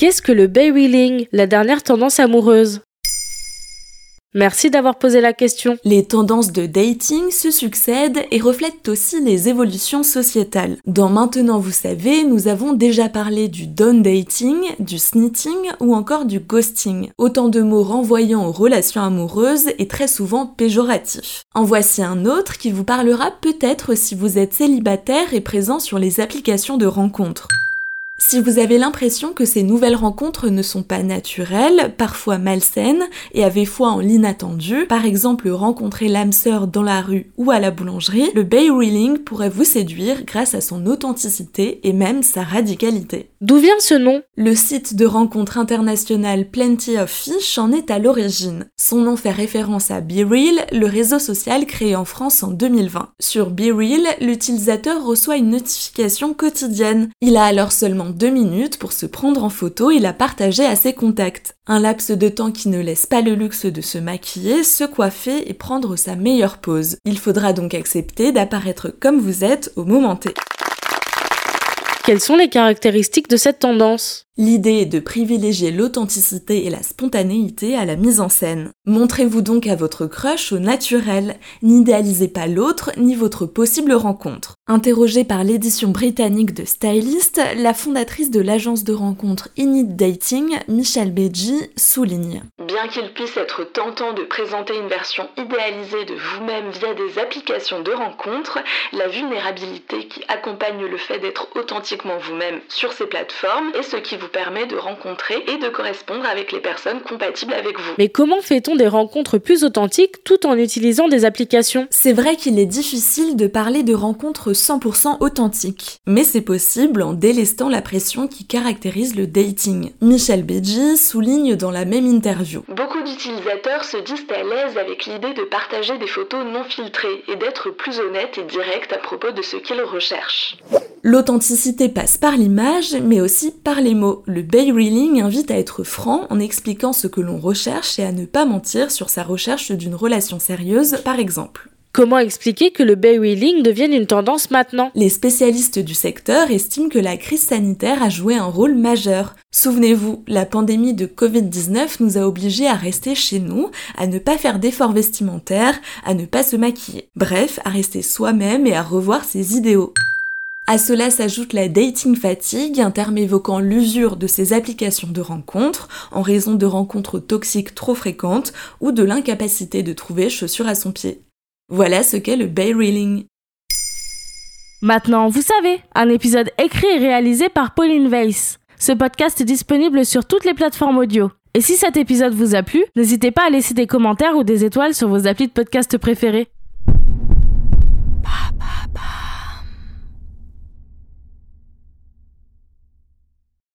Qu'est-ce que le bay wheeling, la dernière tendance amoureuse? Merci d'avoir posé la question. Les tendances de dating se succèdent et reflètent aussi les évolutions sociétales. Dans Maintenant vous savez, nous avons déjà parlé du down dating, du snitting ou encore du ghosting. Autant de mots renvoyant aux relations amoureuses et très souvent péjoratifs. En voici un autre qui vous parlera peut-être si vous êtes célibataire et présent sur les applications de rencontres. Si vous avez l'impression que ces nouvelles rencontres ne sont pas naturelles, parfois malsaines, et avez foi en l'inattendu, par exemple rencontrer l'âme sœur dans la rue ou à la boulangerie, le Bay Reeling pourrait vous séduire grâce à son authenticité et même sa radicalité. D'où vient ce nom? Le site de rencontre internationale Plenty of Fish en est à l'origine. Son nom fait référence à BeReal, le réseau social créé en France en 2020. Sur BeReal, l'utilisateur reçoit une notification quotidienne. Il a alors seulement deux minutes pour se prendre en photo et la partager à ses contacts. Un laps de temps qui ne laisse pas le luxe de se maquiller, se coiffer et prendre sa meilleure pose. Il faudra donc accepter d'apparaître comme vous êtes au moment T. Quelles sont les caractéristiques de cette tendance? L'idée est de privilégier l'authenticité et la spontanéité à la mise en scène. Montrez-vous donc à votre crush au naturel, n'idéalisez pas l'autre ni votre possible rencontre. Interrogée par l'édition britannique de Stylist, la fondatrice de l'agence de rencontre Init Dating, Michelle Beji, souligne Bien qu'il puisse être tentant de présenter une version idéalisée de vous-même via des applications de rencontre, la vulnérabilité qui accompagne le fait d'être authentiquement vous-même sur ces plateformes est ce qui vous permet de rencontrer et de correspondre avec les personnes compatibles avec vous. Mais comment fait-on des rencontres plus authentiques tout en utilisant des applications? C'est vrai qu'il est difficile de parler de rencontres 100% authentiques, mais c'est possible en délestant la pression qui caractérise le dating. Michel Beji souligne dans la même interview. Beaucoup d'utilisateurs se disent à l'aise avec l'idée de partager des photos non filtrées et d'être plus honnête et direct à propos de ce qu'ils recherchent. L'authenticité passe par l'image, mais aussi par les mots. Le Bay Reeling invite à être franc en expliquant ce que l'on recherche et à ne pas mentir sur sa recherche d'une relation sérieuse, par exemple. Comment expliquer que le bay wheeling devienne une tendance maintenant? Les spécialistes du secteur estiment que la crise sanitaire a joué un rôle majeur. Souvenez-vous, la pandémie de Covid-19 nous a obligés à rester chez nous, à ne pas faire d'efforts vestimentaires, à ne pas se maquiller. Bref, à rester soi-même et à revoir ses idéaux. À cela s'ajoute la dating fatigue, un terme évoquant l'usure de ces applications de rencontres en raison de rencontres toxiques trop fréquentes ou de l'incapacité de trouver chaussures à son pied. Voilà ce qu'est le bay reeling. Maintenant, vous savez, un épisode écrit et réalisé par Pauline Weiss. Ce podcast est disponible sur toutes les plateformes audio. Et si cet épisode vous a plu, n'hésitez pas à laisser des commentaires ou des étoiles sur vos applis de podcast préférés.